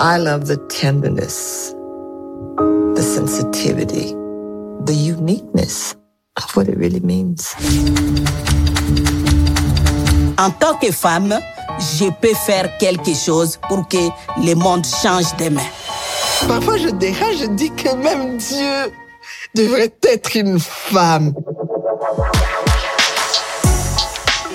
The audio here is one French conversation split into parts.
I love the tenderness, the sensitivity, the uniqueness of what it really means. En tant que femme, je peux faire quelque chose pour que le monde change demain. Parfois, je dérange, je dis que même Dieu devrait être une femme.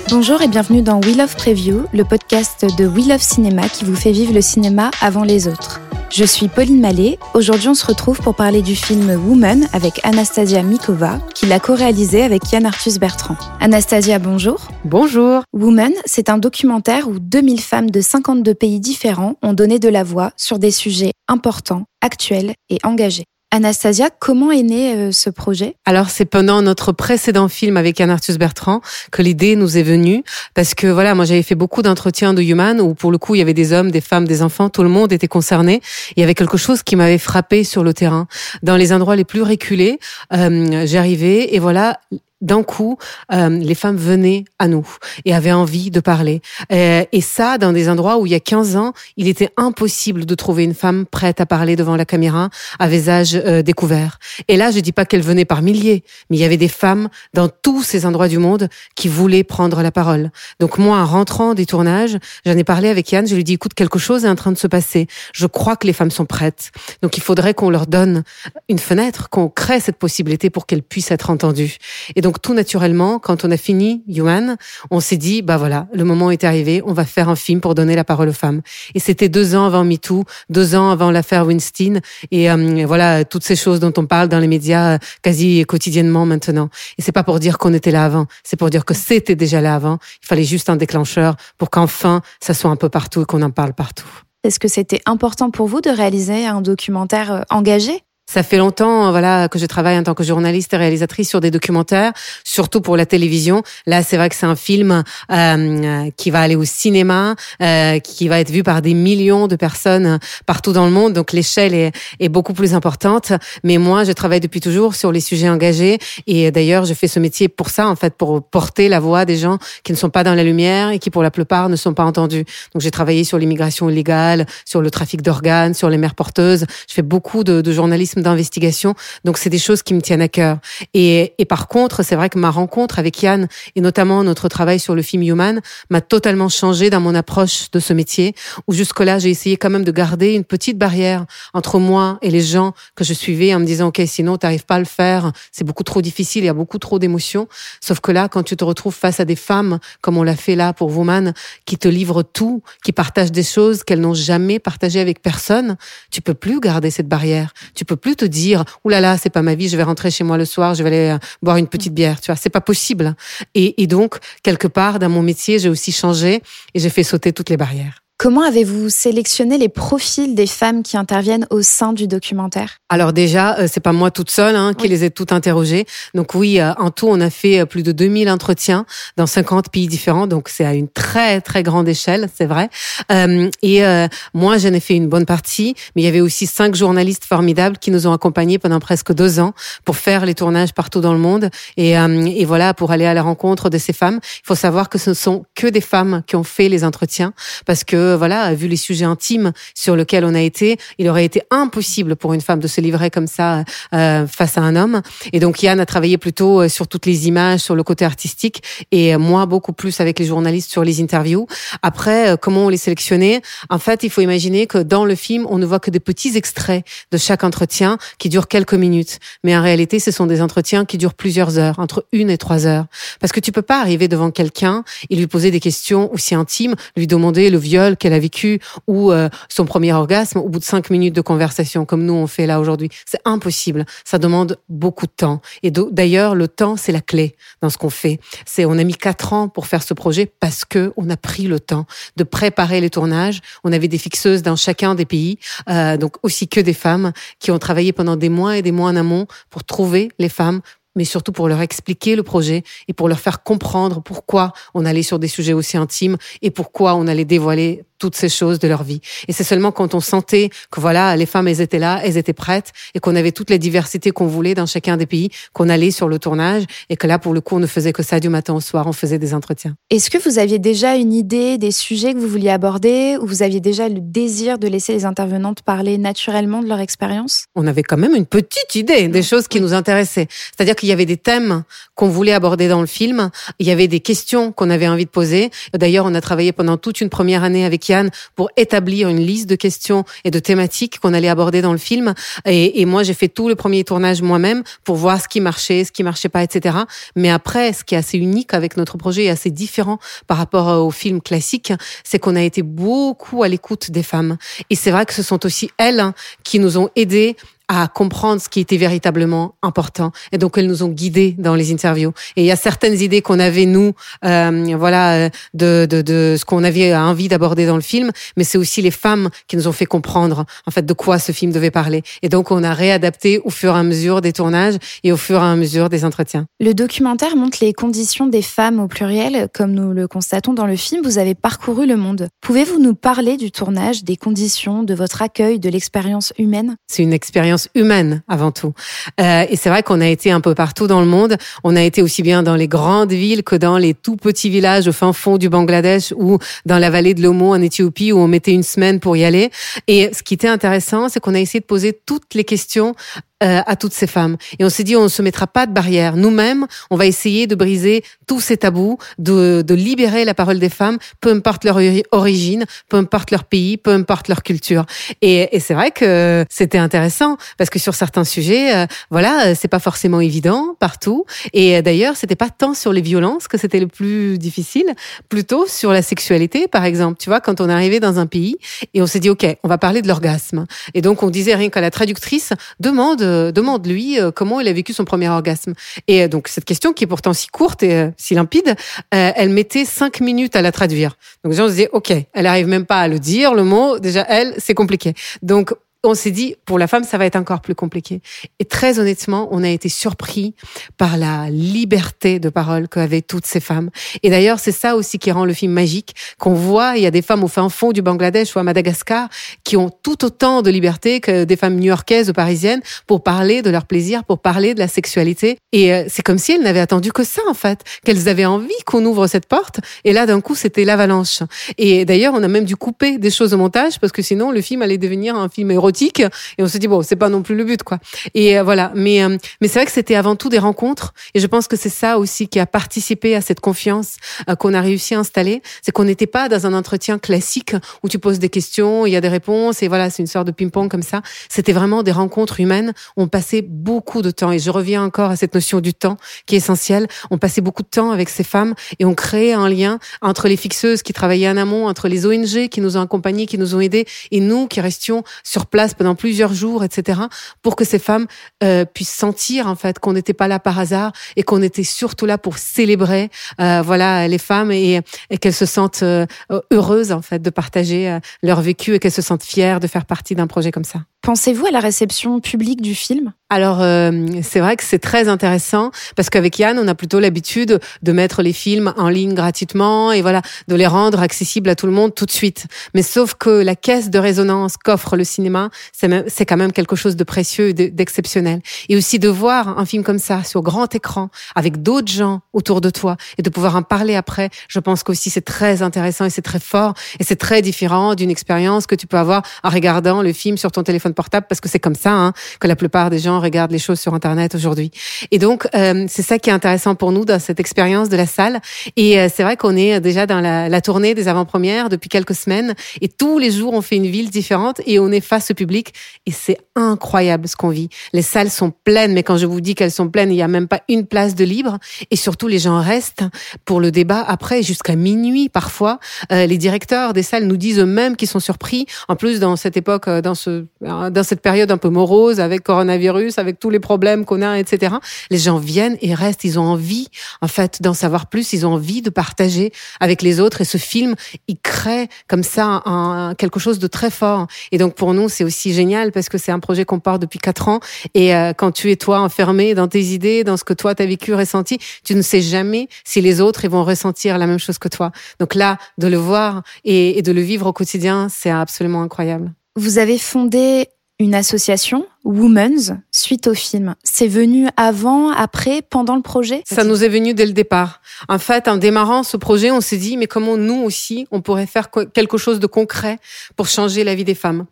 Bonjour et bienvenue dans We Love Preview, le podcast de We Love Cinéma qui vous fait vivre le cinéma avant les autres. Je suis Pauline Mallet. Aujourd'hui, on se retrouve pour parler du film Woman avec Anastasia Mikova, qui l'a co-réalisé avec Yann Arthus Bertrand. Anastasia, bonjour. Bonjour. Woman, c'est un documentaire où 2000 femmes de 52 pays différents ont donné de la voix sur des sujets importants, actuels et engagés. Anastasia, comment est né euh, ce projet? Alors c'est pendant notre précédent film avec Yann Arthus Bertrand que l'idée nous est venue parce que voilà, moi j'avais fait beaucoup d'entretiens de Human où pour le coup il y avait des hommes, des femmes, des enfants, tout le monde était concerné. Il y avait quelque chose qui m'avait frappé sur le terrain. Dans les endroits les plus reculés, euh, j'arrivais et voilà d'un coup, euh, les femmes venaient à nous et avaient envie de parler. Euh, et ça, dans des endroits où il y a 15 ans, il était impossible de trouver une femme prête à parler devant la caméra à visage euh, découvert. Et là, je dis pas qu'elles venaient par milliers, mais il y avait des femmes dans tous ces endroits du monde qui voulaient prendre la parole. Donc moi, en rentrant des tournages, j'en ai parlé avec Yann, je lui dit, écoute, quelque chose est en train de se passer. Je crois que les femmes sont prêtes. Donc il faudrait qu'on leur donne une fenêtre, qu'on crée cette possibilité pour qu'elles puissent être entendues. Et donc tout naturellement, quand on a fini Human, on s'est dit, bah voilà, le moment est arrivé, on va faire un film pour donner la parole aux femmes. Et c'était deux ans avant MeToo, deux ans avant l'affaire Weinstein, et euh, voilà toutes ces choses dont on parle dans les médias quasi quotidiennement maintenant. Et c'est pas pour dire qu'on était là avant, c'est pour dire que c'était déjà là avant. Il fallait juste un déclencheur pour qu'enfin ça soit un peu partout et qu'on en parle partout. Est-ce que c'était important pour vous de réaliser un documentaire euh, engagé? Ça fait longtemps, voilà, que je travaille en tant que journaliste et réalisatrice sur des documentaires, surtout pour la télévision. Là, c'est vrai que c'est un film euh, qui va aller au cinéma, euh, qui va être vu par des millions de personnes partout dans le monde. Donc l'échelle est, est, beaucoup plus importante. Mais moi, je travaille depuis toujours sur les sujets engagés. Et d'ailleurs, je fais ce métier pour ça, en fait, pour porter la voix des gens qui ne sont pas dans la lumière et qui, pour la plupart, ne sont pas entendus. Donc j'ai travaillé sur l'immigration illégale, sur le trafic d'organes, sur les mères porteuses. Je fais beaucoup de, de journalisme d'investigation. Donc c'est des choses qui me tiennent à cœur. Et, et par contre, c'est vrai que ma rencontre avec Yann et notamment notre travail sur le film Human m'a totalement changé dans mon approche de ce métier. Où jusque-là, j'ai essayé quand même de garder une petite barrière entre moi et les gens que je suivais en me disant ok, sinon t'arrives pas à le faire, c'est beaucoup trop difficile, il y a beaucoup trop d'émotions. Sauf que là, quand tu te retrouves face à des femmes comme on l'a fait là pour Woman, qui te livrent tout, qui partagent des choses qu'elles n'ont jamais partagées avec personne, tu peux plus garder cette barrière. Tu peux plus te dire Ouh là là, c'est pas ma vie, je vais rentrer chez moi le soir, je vais aller euh, boire une petite bière. Tu vois, c'est pas possible. Et donc, quelque part, dans mon métier, j'ai aussi changé et j'ai fait sauter toutes les barrières. Comment avez-vous sélectionné les profils des femmes qui interviennent au sein du documentaire? Alors déjà, euh, c'est pas moi toute seule hein, qui Oui. les ai toutes interrogées. Donc oui, euh, en tout, on a fait euh, plus de 2000 entretiens dans 50 pays différents. Donc c'est à une très très grande échelle, c'est vrai. Euh, et euh, moi, j'en ai fait une bonne partie, mais il y avait aussi cinq journalistes formidables qui nous ont accompagnés pendant presque deux ans pour faire les tournages partout dans le monde. Et, euh, et voilà, pour aller à la rencontre de ces femmes, il faut savoir que ce ne sont que des femmes qui ont fait les entretiens, parce que voilà, vu les sujets intimes sur lesquels on a été, il aurait été impossible pour une femme de se livrer comme ça euh, face à un homme. Et donc Yann a travaillé plutôt euh, sur toutes les images, sur le côté artistique, et moi beaucoup plus avec les journalistes sur les interviews. Après, euh, comment on les sélectionnait? En fait, il faut imaginer que dans le film, on ne voit que des petits extraits de chaque entretien qui durent quelques minutes, mais en réalité, ce sont des entretiens qui durent plusieurs heures, entre une et trois heures, parce que tu peux pas arriver devant quelqu'un et lui poser des questions aussi intimes, lui demander le viol qu'elle a vécu ou euh, son premier orgasme au bout de cinq minutes de conversation, comme nous on fait là aujourd'hui. C'est impossible. Ça demande beaucoup de temps. Et d'ailleurs, le temps, c'est la clé dans ce qu'on fait. C'est on a mis quatre ans pour faire ce projet parce que on a pris le temps de préparer les tournages. On avait des fixeuses dans chacun des pays, euh, donc aussi que des femmes qui ont travaillé pendant des mois et des mois en amont pour trouver les femmes mais surtout pour leur expliquer le projet et pour leur faire comprendre pourquoi on allait sur des sujets aussi intimes et pourquoi on allait dévoiler toutes ces choses de leur vie. Et c'est seulement quand on sentait que voilà, les femmes, elles étaient là, elles étaient prêtes et qu'on avait toutes les diversités qu'on voulait dans chacun des pays, qu'on allait sur le tournage et que là, pour le coup, on ne faisait que ça du matin au soir, on faisait des entretiens. Est-ce que vous aviez déjà une idée des sujets que vous vouliez aborder ou vous aviez déjà le désir de laisser les intervenantes parler naturellement de leur expérience? On avait quand même une petite idée des choses qui nous intéressaient. C'est-à-dire qu'il y avait des thèmes qu'on voulait aborder dans le film, il y avait des questions qu'on avait envie de poser. D'ailleurs, on a travaillé pendant toute une première année avec pour établir une liste de questions et de thématiques qu'on allait aborder dans le film. Et, moi, j'ai fait tout le premier tournage moi-même pour voir ce qui marchait, ce qui marchait pas, etc. Mais après, ce qui est assez unique avec notre projet et assez différent par rapport au film classique, c'est qu'on a été beaucoup à l'écoute des femmes. Et c'est vrai que ce sont aussi elles qui nous ont aidés à comprendre ce qui était véritablement important. Et donc, elles nous ont guidés dans les interviews. Et il y a certaines idées qu'on avait, nous, euh, voilà, de, de, de ce qu'on avait envie d'aborder dans le film, mais c'est aussi les femmes qui nous ont fait comprendre, en fait, de quoi ce film devait parler. Et donc, on a réadapté au fur et à mesure des tournages et au fur et à mesure des entretiens. Le documentaire montre les conditions des femmes au pluriel. Comme nous le constatons dans le film, vous avez parcouru le monde. Pouvez-vous nous parler du tournage, des conditions, de votre accueil, de l'expérience humaine? C'est une expérience humaine avant tout. Euh, et c'est vrai qu'on a été un peu partout dans le monde. On a été aussi bien dans les grandes villes que dans les tout petits villages au fin fond du Bangladesh ou dans la vallée de l'Omo en Éthiopie où on mettait une semaine pour y aller. Et ce qui était intéressant, c'est qu'on a essayé de poser toutes les questions euh, à toutes ces femmes. Et on s'est dit, on ne se mettra pas de barrière. Nous-mêmes, on va essayer de briser tous ces tabous, de, de libérer la parole des femmes, peu importe leur origine, peu importe leur pays, peu importe leur culture. Et, et c'est vrai que c'était intéressant parce que sur certains sujets, euh, voilà, c'est pas forcément évident partout. Et d'ailleurs, c'était pas tant sur les violences que c'était le plus difficile, plutôt sur la sexualité, par exemple. Tu vois, quand on arrivé dans un pays et on s'est dit, ok, on va parler de l'orgasme. Et donc on disait rien qu'à la traductrice demande demande-lui euh, comment il a vécu son premier orgasme. Et euh, donc cette question qui est pourtant si courte et euh, si limpide, elle mettait cinq minutes à la traduire. Donc les gens se disaient, ok, elle arrive même pas à le dire, le mot. Déjà elle, c'est compliqué. Donc on s'est dit, pour la femme, ça va être encore plus compliqué. Et très honnêtement, on a été surpris par la liberté de parole qu'avaient toutes ces femmes. Et d'ailleurs, c'est ça aussi qui rend le film magique, qu'on voit, il y a des femmes au fin fond du Bangladesh ou à Madagascar qui ont tout autant de liberté que des femmes new-yorkaises ou parisiennes pour parler de leur plaisir, pour parler de la sexualité. Et euh, c'est comme si elles n'avaient attendu que ça, en fait, qu'elles avaient envie qu'on ouvre cette porte. Et là, d'un coup, c'était l'avalanche. Et d'ailleurs, on a même dû couper des choses au montage parce que sinon, le film allait devenir un film érotique et on se dit bon c'est pas non plus le but quoi. Et euh, voilà. Mais euh, mais c'est vrai que c'était avant tout des rencontres. Et je pense que c'est ça aussi qui a participé à cette confiance euh, qu'on a réussi à installer. C'est qu'on n'était pas dans un entretien classique où tu poses des questions il y a des réponses et voilà c'est une sorte de ping-pong comme ça. C'était vraiment des rencontres humaines. On passait beaucoup de temps et je reviens encore à cette notion du temps qui est essentielle. On passait beaucoup de temps avec ces femmes et on créait un lien entre les fixeuses qui travaillaient en amont entre les ONG qui nous ont accompagnés qui nous ont aidés et nous qui restions sur place pendant plusieurs jours, etc., pour que ces femmes euh, puissent sentir en fait qu'on n'était pas là par hasard et qu'on était surtout là pour célébrer, euh, voilà, les femmes et, et qu'elles se sentent euh, heureuses en fait de partager leur vécu et qu'elles se sentent fières de faire partie d'un projet comme ça. Pensez-vous à la réception publique du film? Alors euh, c'est vrai que c'est très intéressant parce qu'avec Yann, on a plutôt l'habitude de mettre les films en ligne gratuitement et voilà de les rendre accessibles à tout le monde tout de suite. Mais sauf que la caisse de résonance qu'offre le cinéma, c'est quand même quelque chose de précieux d'exceptionnel. Et aussi de voir un film comme ça sur grand écran avec d'autres gens autour de toi et de pouvoir en parler après, je pense qu'aussi c'est très intéressant et c'est très fort et c'est très différent d'une expérience que tu peux avoir en regardant le film sur ton téléphone portable parce que c'est comme ça hein, que la plupart des gens regardent les choses sur Internet aujourd'hui. Et donc, euh, c'est ça qui est intéressant pour nous dans cette expérience de la salle. Et euh, c'est vrai qu'on est déjà dans la, tournée des avant-premières depuis quelques semaines et tous les jours, on fait une ville différente et on est face au public et c'est incroyable ce qu'on vit. Les salles sont pleines, mais quand je vous dis qu'elles sont pleines, il n'y a même pas une place de libre et surtout les gens restent pour le débat après jusqu'à minuit parfois. Euh, les directeurs des salles nous disent eux-mêmes qu'ils sont surpris. En plus, dans cette époque, dans ce, dans cette période un peu morose avec coronavirus, avec tous les problèmes qu'on a, etc. Les gens viennent et restent. Ils ont envie, en fait, d'en savoir plus. Ils ont envie de partager avec les autres. Et ce film, il crée comme ça un, quelque chose de très fort. Et donc pour nous, c'est aussi génial parce que c'est un projet qu'on porte depuis quatre ans. Et euh, quand tu es toi enfermé dans tes idées, dans ce que toi t'as vécu, ressenti, tu ne sais jamais si les autres ils vont ressentir la même chose que toi. Donc là, de le voir et, et de le vivre au quotidien, c'est absolument incroyable. Vous avez fondé une association, Women's, suite au film. C'est venu avant, après, pendant le projet? Ça nous est venu dès le départ. En fait, en démarrant ce projet, on s'est dit, mais comment nous aussi, on pourrait faire quelque chose de concret pour changer la vie des femmes?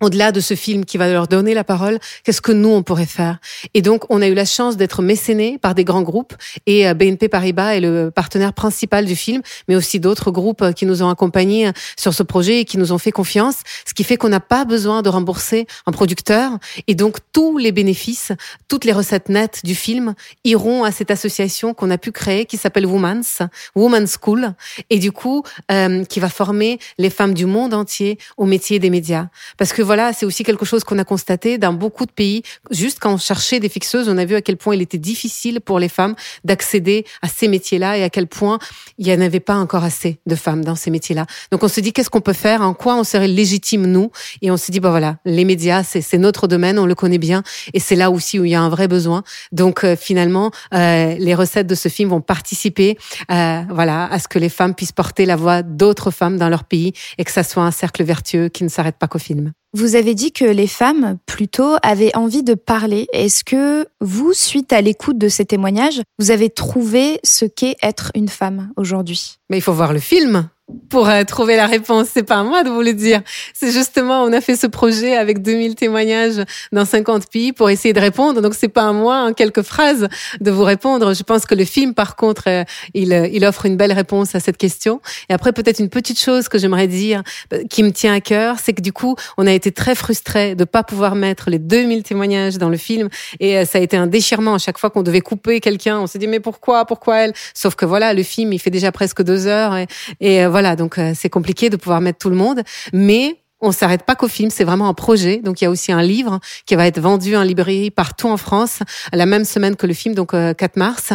Au-delà de ce film qui va leur donner la parole, qu'est-ce que nous on pourrait faire? Et donc on a eu la chance d'être mécénés par des grands groupes et euh, BNP Paribas est le partenaire principal du film, mais aussi d'autres groupes euh, qui nous ont accompagnés euh, sur ce projet et qui nous ont fait confiance, ce qui fait qu'on n'a pas besoin de rembourser un producteur. Et donc tous les bénéfices, toutes les recettes nettes du film iront à cette association qu'on a pu créer qui s'appelle Women's, Women's School et du coup euh, qui va former les femmes du monde entier au métier des médias. Parce que voilà, c'est aussi quelque chose qu'on a constaté dans beaucoup de pays. Juste quand on cherchait des fixeuses, on a vu à quel point il était difficile pour les femmes d'accéder à ces métiers-là et à quel point il n'y en avait pas encore assez de femmes dans ces métiers-là. Donc on se dit qu'est-ce qu'on peut faire, en quoi on serait légitime nous, et on se dit bah voilà, les médias c'est notre domaine, on le connaît bien, et c'est là aussi où il y a un vrai besoin. Donc euh, finalement, euh, les recettes de ce film vont participer, euh, voilà, à ce que les femmes puissent porter la voix d'autres femmes dans leur pays et que ça soit un cercle vertueux qui ne s'arrête pas qu'au film. Vous avez dit que les femmes, plutôt, avaient envie de parler. Est-ce que vous, suite à l'écoute de ces témoignages, vous avez trouvé ce qu'est être une femme aujourd'hui? Mais il faut voir le film pour euh, trouver la réponse. C'est pas à moi de vous le dire. C'est justement, on a fait ce projet avec 2000 témoignages dans 50 pays pour essayer de répondre. Donc c'est pas à moi, en quelques phrases, de vous répondre. Je pense que le film, par contre, euh, il, euh, il offre une belle réponse à cette question. Et après, peut-être une petite chose que j'aimerais dire, qui me tient à cœur, c'est que du coup, on a été très frustrés de pas pouvoir mettre les 2000 témoignages dans le film. Et ça a été un déchirement à chaque fois qu'on devait couper quelqu'un. On s'est dit, mais pourquoi, pourquoi elle? Sauf que voilà, le film, il fait déjà presque deux heures. Voilà, donc euh, c'est compliqué de pouvoir mettre tout le monde, mais on s'arrête pas qu'au film, c'est vraiment un projet. Donc il y a aussi un livre qui va être vendu en librairie partout en France la même semaine que le film, donc 4 euh, mars.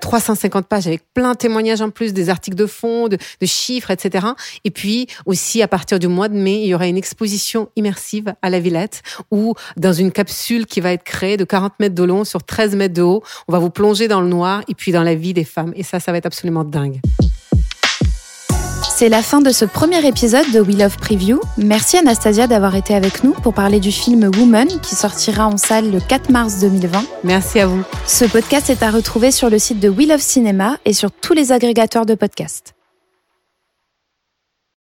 350 euh, pages avec plein de témoignages en plus, des articles de fond, de, de, chiffres, etc. Et puis aussi à partir du mois de mai, il y aura une exposition immersive à la Villette où dans une capsule qui va être créée de 40 mètres de long sur 13 mètres de haut, on va vous plonger dans le noir et puis dans la vie des femmes. Et ça, ça va être absolument dingue. C'est la fin de ce premier épisode de We Love Preview. Merci Anastasia d'avoir été avec nous pour parler du film Woman qui sortira en salle le 4 mars 2020. Merci à vous. Ce podcast est à retrouver sur le site de We Love Cinéma et sur tous les agrégateurs de podcasts.